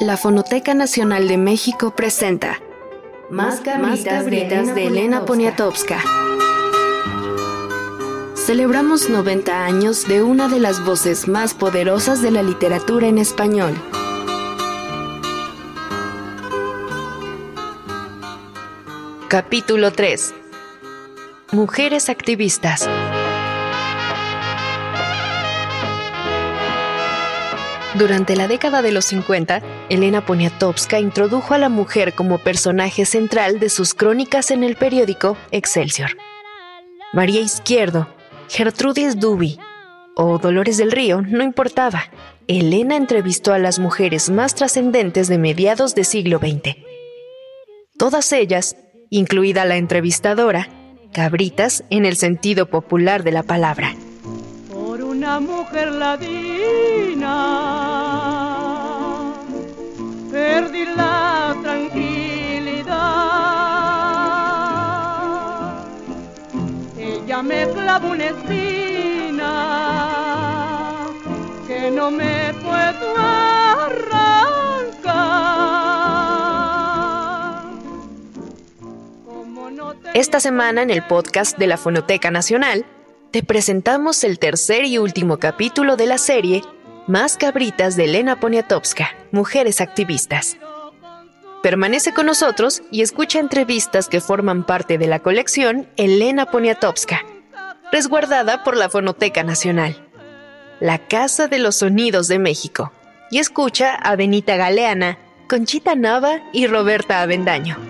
La Fonoteca Nacional de México presenta Más cabritas, de Elena Poniatowska. Celebramos 90 años de una de las voces más poderosas de la literatura en español. Capítulo 3. Mujeres activistas. Durante la década de los 50, Elena Poniatowska introdujo a la mujer como personaje central de sus crónicas en el periódico Excelsior. María Izquierdo, Gertrudis Duby o Dolores del Río, no importaba. Elena entrevistó a las mujeres más trascendentes de mediados del siglo XX. Todas ellas, incluida la entrevistadora, cabritas en el sentido popular de la palabra una mujer ladina. Perdí la tranquilidad. Ella me clavó una espina que no me puedo arrancar. Esta semana en el podcast de la Fonoteca Nacional, te presentamos el tercer y último capítulo de la serie Más cabritas de Elena Poniatowska, Mujeres Activistas. Permanece con nosotros y escucha entrevistas que forman parte de la colección Elena Poniatowska, resguardada por la Fonoteca Nacional, la Casa de los Sonidos de México, y escucha a Benita Galeana, Conchita Nava y Roberta Avendaño.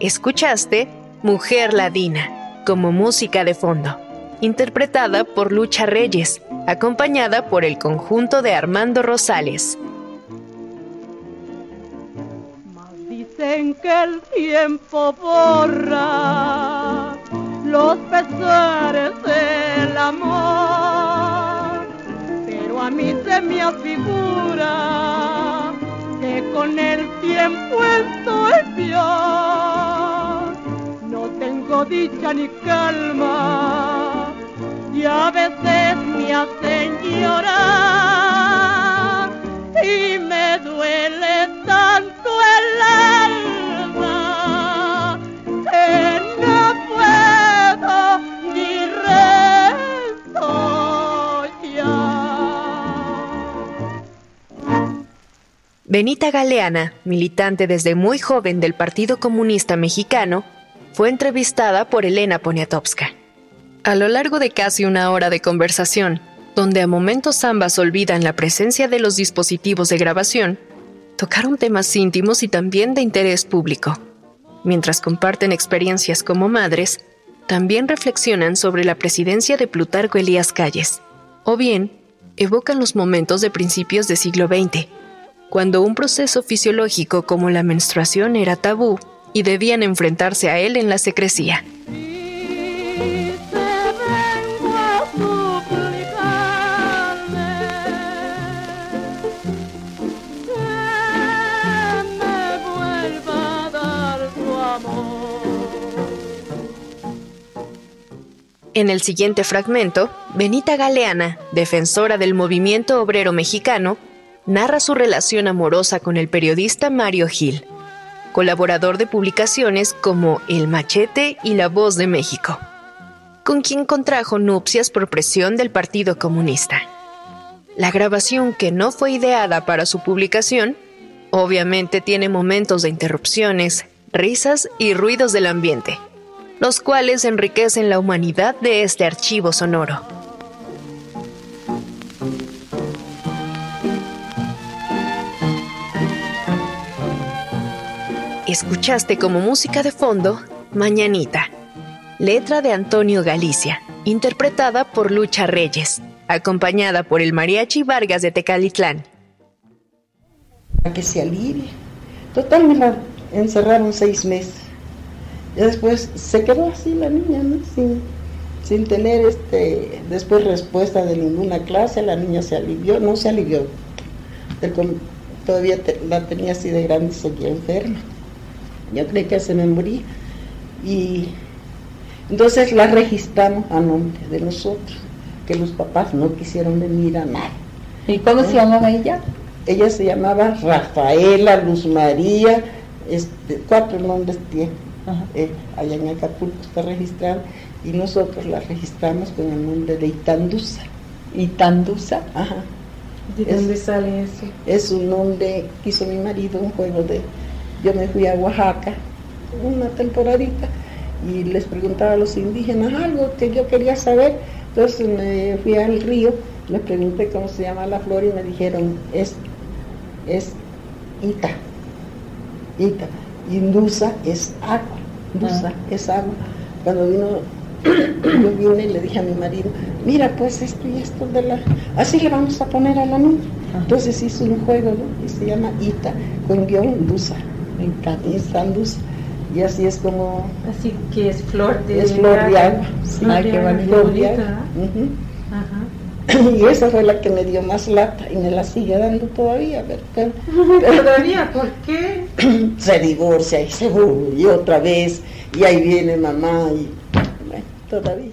Escuchaste Mujer Ladina como música de fondo, interpretada por Lucha Reyes, acompañada por el conjunto de Armando Rosales. dicen que el tiempo borra los pesares del amor, pero a mí se me afigura que con el tiempo estoy peor. Tengo dicha ni calma. Y a veces me hacen llorar. Y me duele tanto el alma que no puedo ni Benita Galeana, militante desde muy joven del Partido Comunista Mexicano, fue entrevistada por Elena Poniatowska. A lo largo de casi una hora de conversación, donde a momentos ambas olvidan la presencia de los dispositivos de grabación, tocaron temas íntimos y también de interés público. Mientras comparten experiencias como madres, también reflexionan sobre la presidencia de Plutarco Elías Calles, o bien evocan los momentos de principios del siglo XX, cuando un proceso fisiológico como la menstruación era tabú y debían enfrentarse a él en la secrecía. En el siguiente fragmento, Benita Galeana, defensora del movimiento obrero mexicano, narra su relación amorosa con el periodista Mario Gil colaborador de publicaciones como El Machete y La Voz de México, con quien contrajo nupcias por presión del Partido Comunista. La grabación, que no fue ideada para su publicación, obviamente tiene momentos de interrupciones, risas y ruidos del ambiente los cuales enriquecen la humanidad de este archivo sonoro. Escuchaste como música de fondo Mañanita, letra de Antonio Galicia, interpretada por Lucha Reyes, acompañada por el mariachi Vargas de Tecalitlán. Para que se alivie. Total, me la encerraron seis meses. Y después se quedó así la niña, ¿no? Sin, sin tener este, después respuesta de ninguna clase, la niña se alivió, no se alivió. todavía la tenía así de grande, seguía enferma. Yo creí que se me moría. Y entonces la registramos a nombre de nosotros, que los papás no quisieron venir a nada. ¿Y cómo se llamaba ella? Ella se llamaba Rafaela Luz María, este, cuatro nombres tiene eh, allá en Acapulco está registrada y nosotros la registramos con el nombre de Itandusa. ¿Itandusa? Ajá. ¿De dónde sale eso? Es un nombre que hizo mi marido, un juego de... Yo me fui a Oaxaca una temporadita y les preguntaba a los indígenas algo que yo quería saber. Entonces me fui al río, les pregunté cómo se llama la flor y me dijeron, es, es Ita. Ita. Indusa es agua, Indusa ah. es agua. Cuando vino, yo vine y le dije a mi marido, mira pues esto y esto de la, así le vamos a poner a la niña. Entonces hizo un juego y se llama Ita, con guion Indusa. Y así es como... Así que es flor de, es flor de agua. Sí, flor de agua. Ajá. y esa fue la que me dio más lata y me la sigue dando todavía. Pero, ¿Todavía? ¿Por qué? Se divorcia y se vuelve otra vez y ahí viene mamá y bueno, todavía.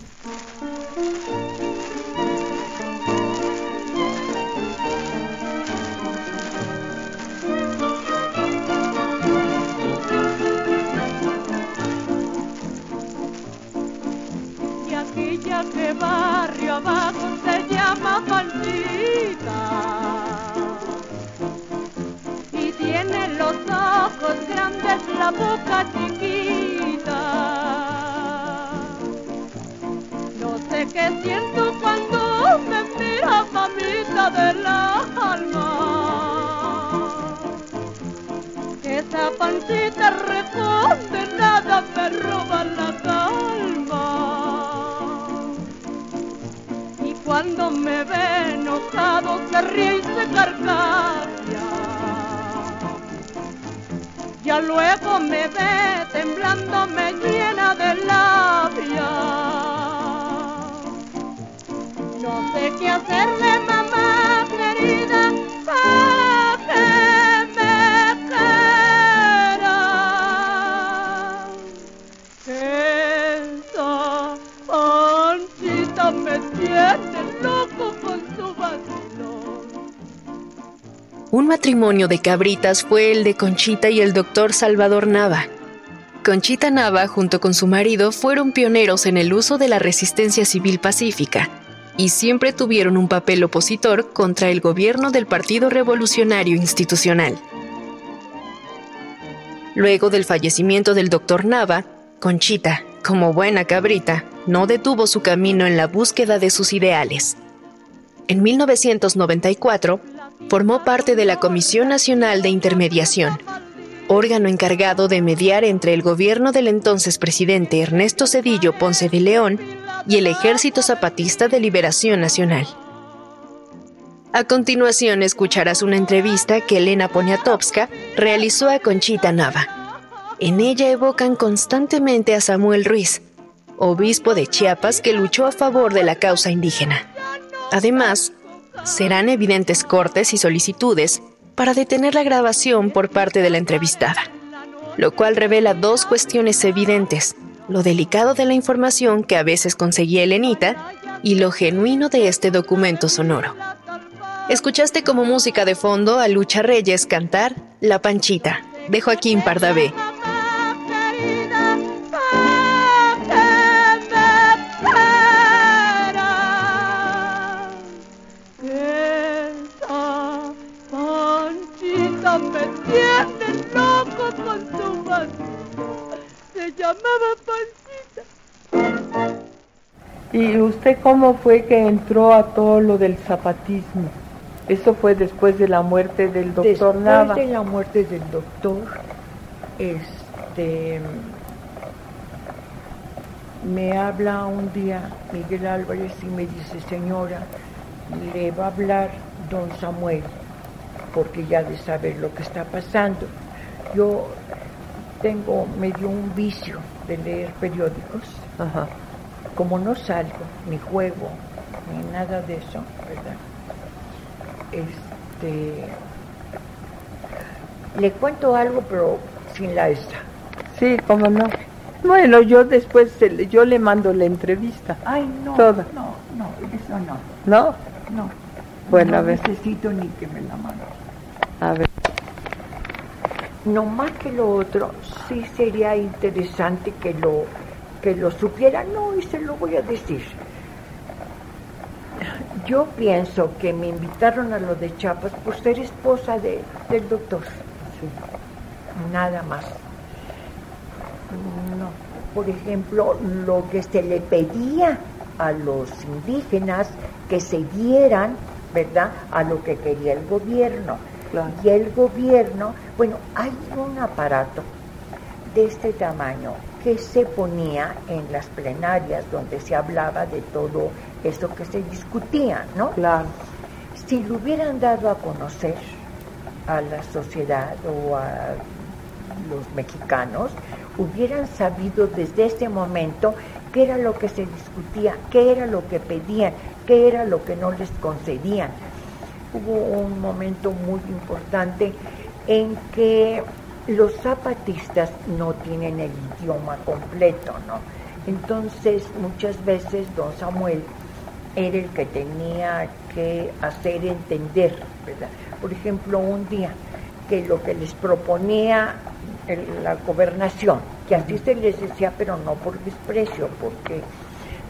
Se ríe y se carcajea ya luego me ve temblando, me llena de labia. No sé qué hacerle, un matrimonio de cabritas fue el de Conchita y el doctor Salvador Nava. Conchita Nava, junto con su marido, fueron pioneros en el uso de la resistencia civil pacífica y siempre tuvieron un papel opositor contra el gobierno del Partido Revolucionario Institucional. Luego del fallecimiento del doctor Nava, Conchita, como buena cabrita, no detuvo su camino en la búsqueda de sus ideales. En 1994, formó parte de la Comisión Nacional de Intermediación, órgano encargado de mediar entre el gobierno del entonces presidente Ernesto Cedillo Ponce de León y el Ejército Zapatista de Liberación Nacional. A continuación escucharás una entrevista que Elena Poniatowska realizó a Conchita Nava. En ella evocan constantemente a Samuel Ruiz, obispo de Chiapas que luchó a favor de la causa indígena. Además, serán evidentes cortes y solicitudes para detener la grabación por parte de la entrevistada, lo cual revela dos cuestiones evidentes. lo delicado de la información que a veces conseguía Elenita y lo genuino de este documento sonoro. Escuchaste como música de fondo a Lucha Reyes cantar La Panchita, de Joaquín Pardavé. ¿Y usted cómo fue que entró a todo lo del zapatismo? Eso fue después de la muerte del doctor Nava. Después de la muerte del doctor, este, me habla un día Miguel Álvarez y me dice, señora, le va a hablar don Samuel, porque ya de saber lo que está pasando. Yo tengo medio un vicio de leer periódicos. Como no salgo, ni juego, ni nada de eso, ¿verdad? Este. Le cuento algo, pero sin la esta. Sí, cómo no. Bueno, yo después yo le mando la entrevista. Ay, no. Toda. No, no, eso no. ¿No? No. Bueno, no a ver. necesito ni que me la mande. A ver. No más que lo otro, sí sería interesante que lo, que lo supiera. No, y se lo voy a decir. Yo pienso que me invitaron a lo de Chiapas por ser esposa de, del doctor. Nada más. No. Por ejemplo, lo que se le pedía a los indígenas que se dieran, ¿verdad?, a lo que quería el gobierno. Y el gobierno, bueno, hay un aparato de este tamaño que se ponía en las plenarias donde se hablaba de todo eso que se discutía, ¿no? Claro. Si lo hubieran dado a conocer a la sociedad o a los mexicanos, hubieran sabido desde ese momento qué era lo que se discutía, qué era lo que pedían, qué era lo que no les concedían. Hubo un momento muy importante en que los zapatistas no tienen el idioma completo, ¿no? Entonces, muchas veces don Samuel era el que tenía que hacer entender, ¿verdad? Por ejemplo, un día que lo que les proponía la gobernación, que así se les decía, pero no por desprecio, porque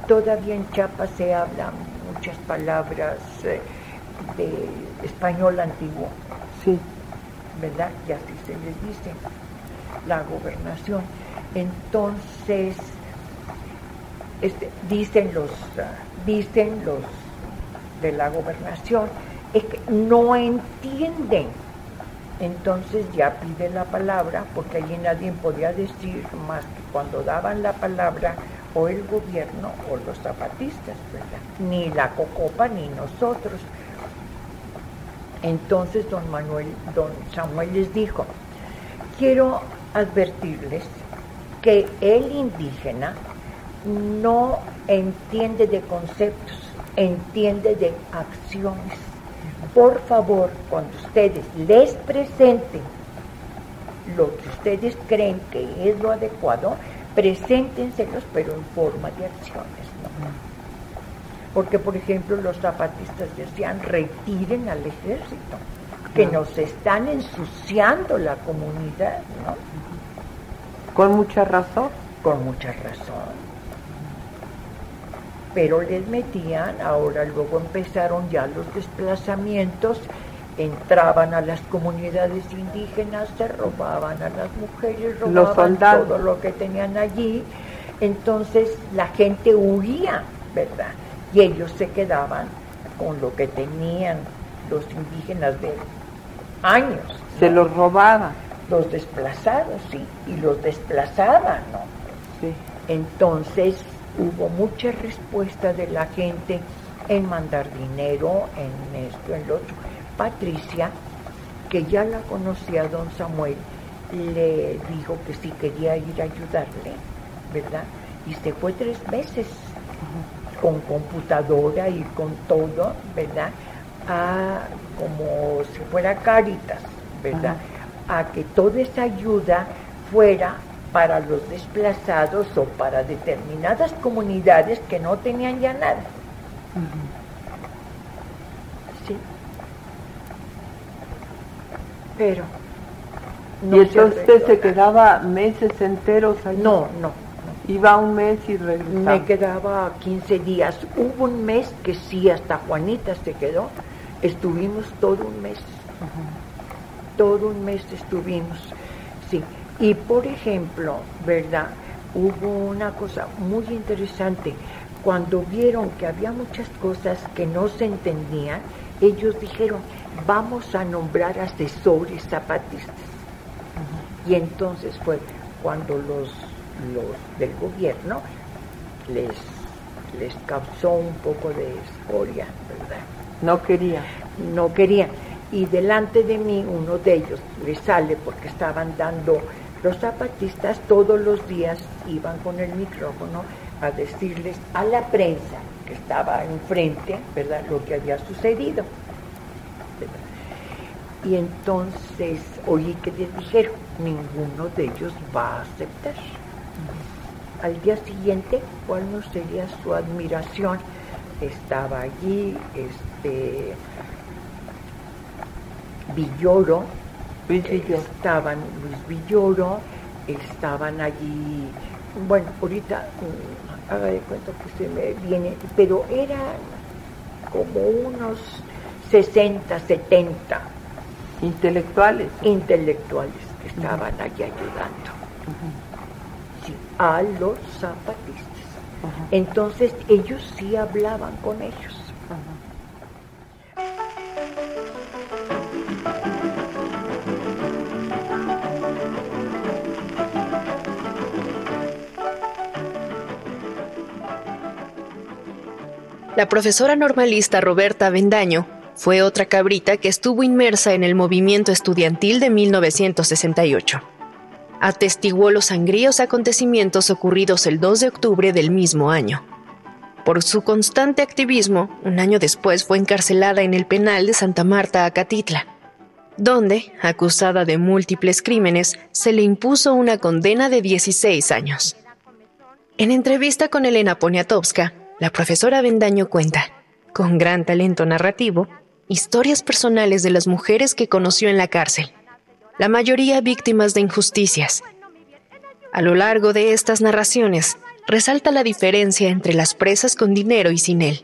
todavía en Chiapas se hablan muchas palabras eh, de español antiguo. Sí. ¿Verdad? Y así se les dice, la gobernación. Entonces, este, dicen los, dicen los de la gobernación, es que no entienden. Entonces ya pide la palabra, porque allí nadie podía decir más que cuando daban la palabra o el gobierno o los zapatistas, ¿verdad? Ni la Cocopa ni nosotros. Entonces don Manuel, don Samuel les dijo, quiero advertirles que el indígena no entiende de conceptos, entiende de acciones. Por favor, cuando ustedes les presenten lo que ustedes creen que es lo adecuado, preséntenselos pero en forma de acciones. Porque, por ejemplo, los zapatistas decían, retiren al ejército, que nos están ensuciando la comunidad, ¿no? Con mucha razón. Con mucha razón. Pero les metían, ahora luego empezaron ya los desplazamientos, entraban a las comunidades indígenas, se robaban a las mujeres, robaban todo lo que tenían allí. Entonces la gente huía, ¿verdad? Y ellos se quedaban con lo que tenían los indígenas de años. Se los robaban. Los desplazados, sí, y los desplazaban, ¿no? Sí. Entonces hubo mucha respuesta de la gente en mandar dinero, en esto, en lo otro. Patricia, que ya la conocía don Samuel, le dijo que sí quería ir a ayudarle, ¿verdad? Y se fue tres veces con computadora y con todo, ¿verdad? A como si fuera Caritas, ¿verdad? A que toda esa ayuda fuera para los desplazados o para determinadas comunidades que no tenían ya nada. Sí. Pero. ¿Y entonces usted se quedaba meses enteros allí? No, no. Iba un mes y regresaba. Me quedaba 15 días. Hubo un mes que sí, hasta Juanita se quedó. Estuvimos todo un mes. Todo un mes estuvimos. Sí. Y por ejemplo, ¿verdad? Hubo una cosa muy interesante. Cuando vieron que había muchas cosas que no se entendían, ellos dijeron, vamos a nombrar asesores zapatistas. Y entonces fue cuando los, los del gobierno les, les causó un poco de escoria, ¿verdad? No quería. No querían. Y delante de mí uno de ellos le sale porque estaban dando los zapatistas todos los días iban con el micrófono a decirles a la prensa que estaba enfrente, ¿verdad?, lo que había sucedido. Y entonces oí que les dijeron, ninguno de ellos va a aceptar. Al día siguiente, ¿cuál no sería su admiración? Estaba allí este Villoro, estaban Luis Villoro, estaban allí, bueno, ahorita mm, haga de cuenta que se me viene, pero eran como unos 60, 70 intelectuales. Intelectuales que estaban allí ayudando. A los zapatistas. Entonces ellos sí hablaban con ellos. La profesora normalista Roberta Bendaño fue otra cabrita que estuvo inmersa en el movimiento estudiantil de 1968. Atestiguó los sangríos acontecimientos ocurridos el 2 de octubre del mismo año. Por su constante activismo, un año después fue encarcelada en el penal de Santa Marta, Acatitla, donde, acusada de múltiples crímenes, se le impuso una condena de 16 años. En entrevista con Elena Poniatowska, la profesora Bendaño cuenta, con gran talento narrativo, historias personales de las mujeres que conoció en la cárcel, la mayoría víctimas de injusticias. A lo largo de estas narraciones, resalta la diferencia entre las presas con dinero y sin él,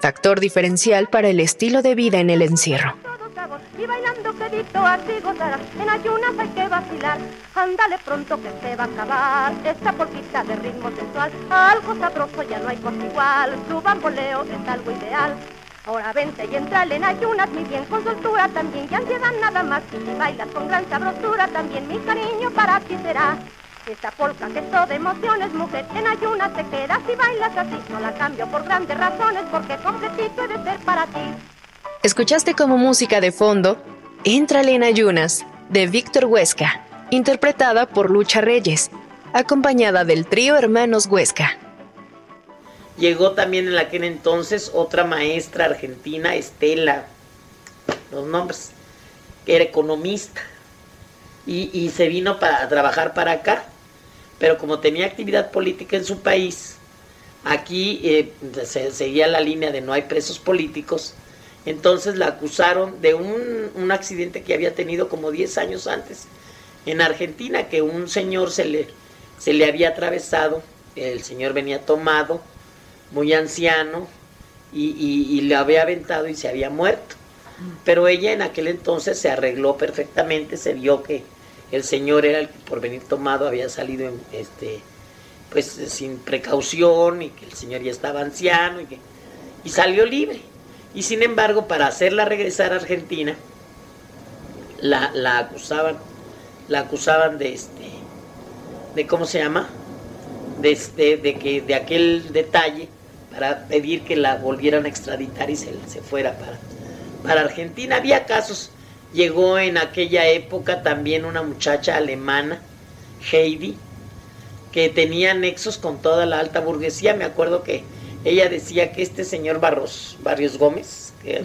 factor diferencial para el estilo de vida en el encierro y bailando quedito así gozarás. En ayunas hay que vacilar, ándale pronto que se va a acabar esta polquita de ritmo sensual. Algo sabroso ya no hay cosa igual, su bamboleo es algo ideal. Ahora vente y entrale en ayunas, mi bien con soltura también, y ansiedad nada más. Si bailas con gran sabrosura también, mi cariño para ti será. Esta polca que es toda emociones, mujer, en ayunas te quedas y bailas así. No la cambio por grandes razones, porque completito he de ser para ti. Escuchaste como música de fondo Entrale en Ayunas, de Víctor Huesca, interpretada por Lucha Reyes, acompañada del trío Hermanos Huesca. Llegó también en aquel entonces otra maestra argentina, Estela, los nombres, que era economista, y, se vino para trabajar para acá, pero como tenía actividad política en su país, aquí eh, se seguía la línea de no hay presos políticos, entonces la acusaron de un, accidente que había tenido como 10 años antes en Argentina, que un señor se le, se le había atravesado, el señor venía tomado, muy anciano, y, le había aventado y se había muerto. Pero ella en aquel entonces se arregló perfectamente, se vio que el señor era el que por venir tomado había salido este, pues sin precaución y que el señor ya estaba anciano y, que, y salió libre. Y sin embargo, para hacerla regresar a Argentina, la, la acusaban, la acusaban de este, de cómo se llama, de, este, de que de aquel detalle para pedir que la volvieran a extraditar y se, se fuera para, para Argentina. Había casos, llegó en aquella época también una muchacha alemana, Heidi, que tenía nexos con toda la alta burguesía. Me acuerdo que ella decía que este señor Barros, Barrios Gómez, que,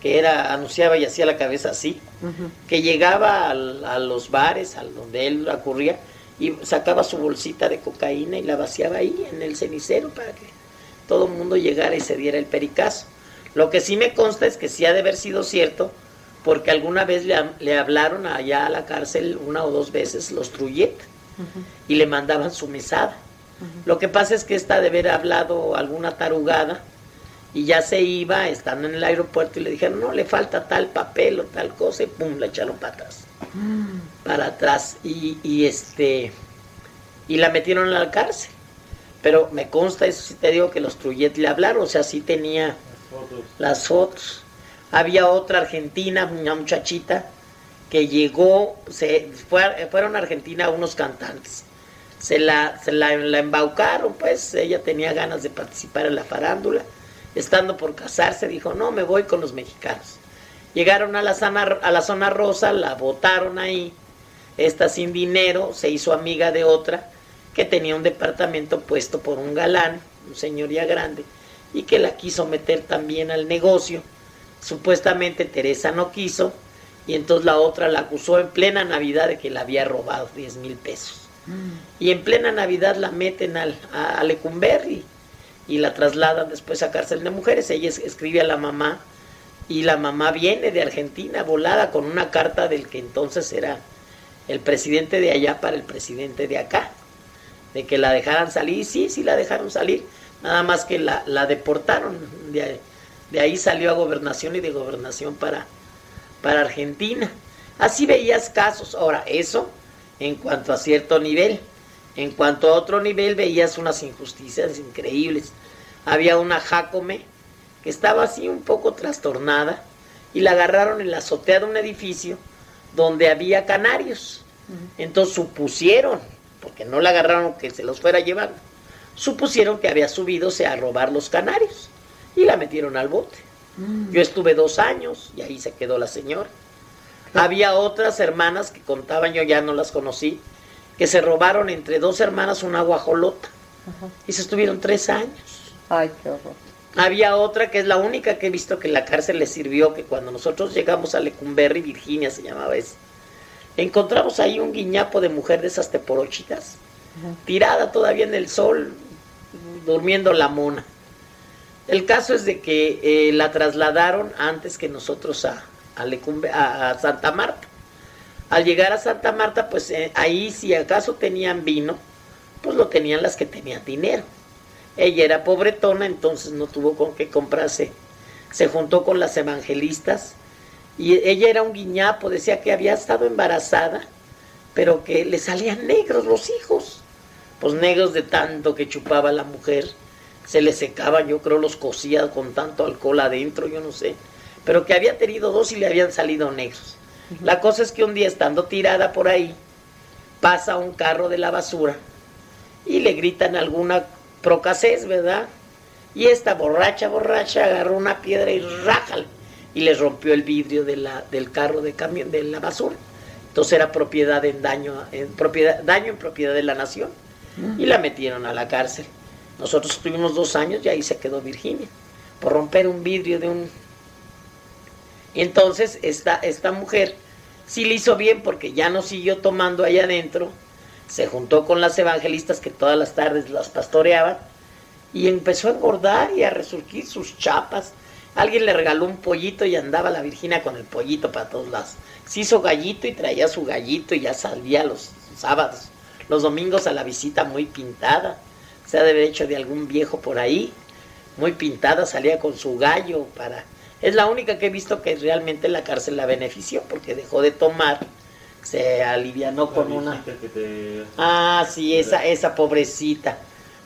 que era, anunciaba y hacía la cabeza así, que llegaba a los bares, a donde él ocurría, y sacaba su bolsita de cocaína y la vaciaba ahí en el cenicero para que todo el mundo llegara y se diera el pericazo. Lo que sí me consta es que sí ha de haber sido cierto, porque alguna vez le, hablaron allá a la cárcel una o dos veces los Truyet y le mandaban su mesada. Lo que pasa es que esta de haber hablado alguna tarugada y ya se iba estando en el aeropuerto y le dijeron, no, le falta tal papel o tal cosa y pum, la echaron patas para atrás y, y, este y la metieron a la cárcel. Pero me consta, eso sí te digo, que los Truyet le hablaron, o sea, sí tenía las fotos. Había otra argentina, una muchachita, que llegó, se fueron a Argentina unos cantantes. Se la, se la, embaucaron, pues ella tenía ganas de participar en la farándula. Estando por casarse, dijo, no, me voy con los mexicanos. Llegaron a la, zona, a la zona rosa, la botaron ahí. Esta sin dinero se hizo amiga de otra que tenía un departamento puesto por un galán, un señor ya grande, y que la quiso meter también al negocio. Supuestamente Teresa no quiso, y entonces la otra la acusó en plena Navidad de que la había robado 10 mil pesos. Mm. Y en plena Navidad la meten al, a, Lecumberri y la trasladan después a cárcel de mujeres. Ella escribe a la mamá y la mamá viene de Argentina volada con una carta del que entonces era el presidente de allá para el presidente de acá, de que la dejaran salir, sí, sí la dejaron salir, nada más que la, la deportaron, de, de, ahí salió a gobernación y de gobernación para, para Argentina. Así veías casos, ahora eso en cuanto a cierto nivel, en cuanto a otro nivel veías unas injusticias increíbles. Había una Jacome, estaba así un poco trastornada y la agarraron en la azotea de un edificio donde había canarios. Entonces supusieron, porque no la agarraron que se los fuera llevando, supusieron que había subido a robar los canarios y la metieron al bote. Mm. Yo estuve dos años y ahí se quedó la señora. Había otras hermanas que contaban, yo ya no las conocí, que se robaron entre dos hermanas una guajolota y se estuvieron tres años. Ay, qué horror. Había otra que es la única que he visto que la cárcel le sirvió, que cuando nosotros llegamos a Lecumberri, Virginia se llamaba eso, encontramos ahí un guiñapo de mujer de esas teporochitas, tirada todavía en el sol, durmiendo la mona. El caso es de que eh, la trasladaron antes que nosotros a, a, Santa Marta. Al llegar a Santa Marta, pues eh, ahí si acaso tenían vino, pues lo tenían las que tenían dinero. Ella era pobretona, entonces no tuvo con qué comprarse. Se juntó con las evangelistas y ella era un guiñapo, decía que había estado embarazada, pero que le salían negros los hijos. Pues negros de tanto que chupaba la mujer, se le secaban, yo creo los cosía con tanto alcohol adentro, yo no sé, pero que había tenido dos y le habían salido negros. La cosa es que un día estando tirada por ahí, pasa un carro de la basura y le gritan alguna procasés, ¿verdad? Y esta borracha, borracha, agarró una piedra y rájale, y le rompió el vidrio de la, del carro de camión, de la basura. Entonces era propiedad en daño, en propiedad, daño en propiedad de la nación. Y la metieron a la cárcel. Nosotros estuvimos dos años y ahí se quedó Virginia, por romper un vidrio de un... Y entonces esta, esta mujer sí le hizo bien porque ya no siguió tomando allá adentro, se juntó con las evangelistas que todas las tardes las pastoreaban y empezó a engordar y a resurgir sus chapas. Alguien le regaló un pollito y andaba la Virginia con el pollito para todos lados. Se hizo gallito y traía su gallito y ya salía los sábados, los domingos a la visita muy pintada. Se ha de haber hecho de algún viejo por ahí, muy pintada, salía con su gallo para... Es la única que he visto que realmente la cárcel la benefició porque dejó de tomar se alivianó con una... Ah, sí, esa, esa pobrecita.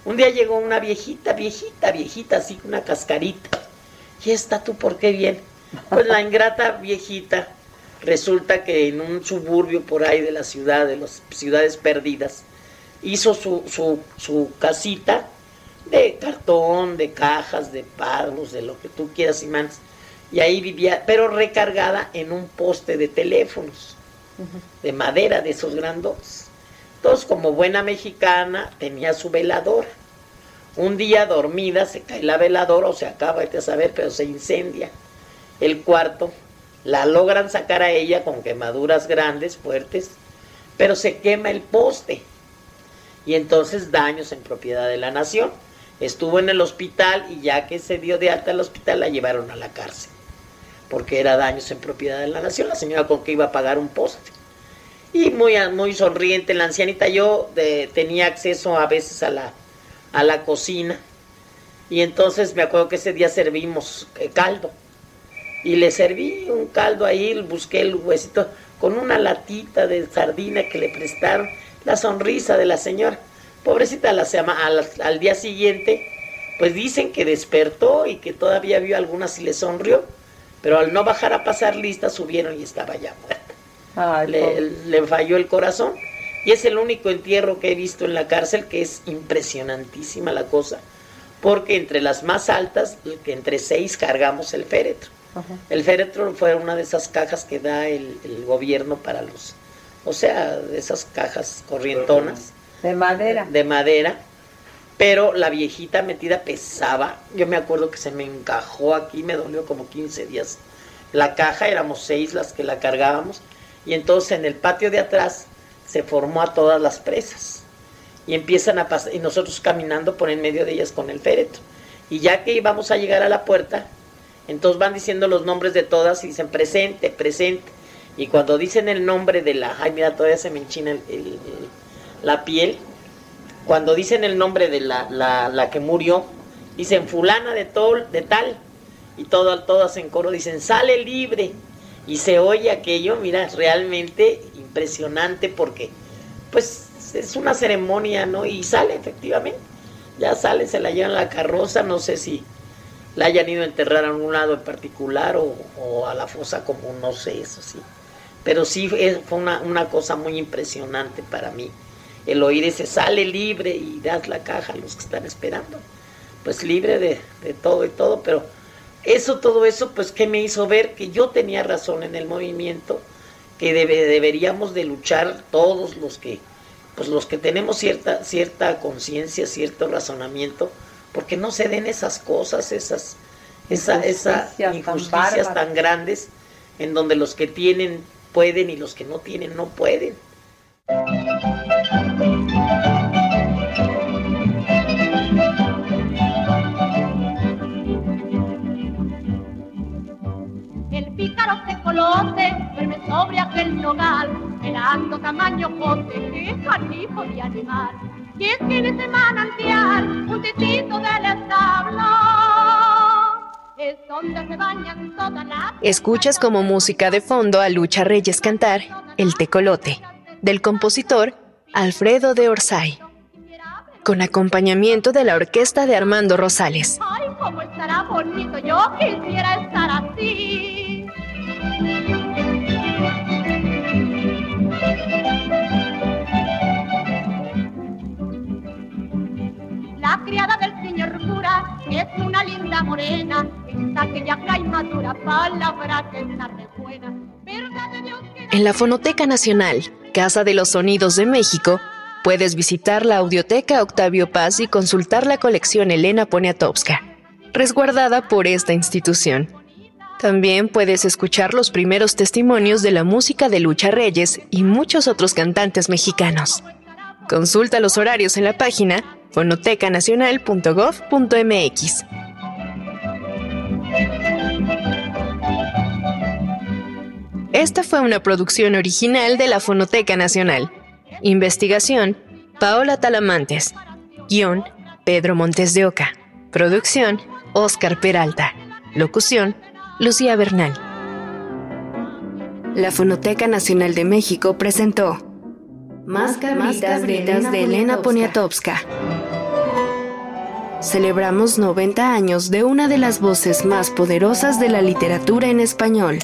Un día llegó una viejita, viejita, viejita, así, una cascarita. ¿Y esta tú por qué bien? Pues la ingrata viejita resulta que en un suburbio por ahí de la ciudad, de las ciudades perdidas, hizo su, su, su casita de cartón, de cajas, de palos, de lo que tú quieras y más. Y ahí vivía, pero recargada en un poste de teléfonos de madera, de esos grandos. Entonces, como buena mexicana, tenía su velador. Un día dormida se cae la veladora o se acaba de saber, pero se incendia el cuarto. La logran sacar a ella con quemaduras grandes, fuertes, pero se quema el poste. y entonces daños en propiedad de la nación. Estuvo en el hospital y ya que se dio de alta al hospital la llevaron a la cárcel, porque era daños en propiedad de la nación, la señora con que iba a pagar un poste. Y muy, muy sonriente la ancianita, yo tenía acceso a veces a la, a la cocina y entonces me acuerdo que ese día servimos eh, caldo y le serví un caldo ahí, busqué el huesito con una latita de sardina que le prestaron, la sonrisa de la señora. Pobrecita, la, al, al día siguiente, pues dicen que despertó y que todavía vio algunas y le sonrió, pero al no bajar a pasar lista subieron y estaba ya muerta. le, le falló el corazón y es el único entierro que he visto en la cárcel que es impresionantísima la cosa, porque entre las más altas, que entre seis cargamos el féretro. El féretro fue una de esas cajas que da el, gobierno para los, o sea, de esas cajas corrientonas. De madera. De madera. Pero la viejita metida pesaba. Yo me acuerdo que se me encajó aquí, me dolió como 15 días. La caja, éramos seis las que la cargábamos. Y entonces en el patio de atrás se formó a todas las presas. Y empiezan a pasar, y nosotros caminando por en medio de ellas con el féretro. Y ya que íbamos a llegar a la puerta, entonces van diciendo los nombres de todas y dicen presente, presente. Y cuando dicen el nombre de la, ay mira, todavía se me enchina la piel. Cuando dicen el nombre de la, la, que murió, dicen fulana de, tol, de tal. Y todo, todas en coro dicen, sale libre. Y se oye aquello, mira, realmente impresionante porque pues es una ceremonia, ¿no? Y sale efectivamente. Ya sale, se la llevan la carroza, no sé si la hayan ido a enterrar a un lado en particular o, a la fosa común, no sé, eso sí. Pero sí fue una, una, cosa muy impresionante para mí. El oír ese sale libre y das la caja a los que están esperando. Pues libre de, de todo y todo, pero eso, todo eso, pues que me hizo ver que yo tenía razón en el movimiento, que debe, deberíamos de luchar todos los que, pues los que tenemos cierta, cierta conciencia, cierto razonamiento, porque no se den esas cosas, esas, esas injusticias tan, grandes, en donde los que tienen pueden y los que no tienen no pueden. El pícaro se colote, duerme sobre aquel nogal, esperando tamaño pote, que canijo de animal y es que en ese manantial, un tecito del establo, es donde se bañan todas las... Escuchas como música de fondo a Lucha Reyes cantar El Tecolote, del compositor Alfredo de Orsay, con acompañamiento de la orquesta de Armando Rosales. Ay, cómo estará bonito, yo quisiera estar así. La criada del señor es una linda morena. En la Fonoteca Nacional, Casa de los Sonidos de México, puedes visitar la Audioteca Octavio Paz y consultar la colección Elena Poniatowska, resguardada por esta institución. También puedes escuchar los primeros testimonios de la música de Lucha Reyes y muchos otros cantantes mexicanos. Consulta los horarios en la página fonotecanacional.gov.mx. Esta fue una producción original de la Fonoteca Nacional. Investigación, Paola Talamantes. Guión, Pedro Montes de Oca. Producción, Oscar Peralta. Locución, Lucía Bernal. La Fonoteca Nacional de México presentó más cabritas, de Elena Poniatowska. Celebramos 90 años de una de las voces más poderosas de la literatura en español.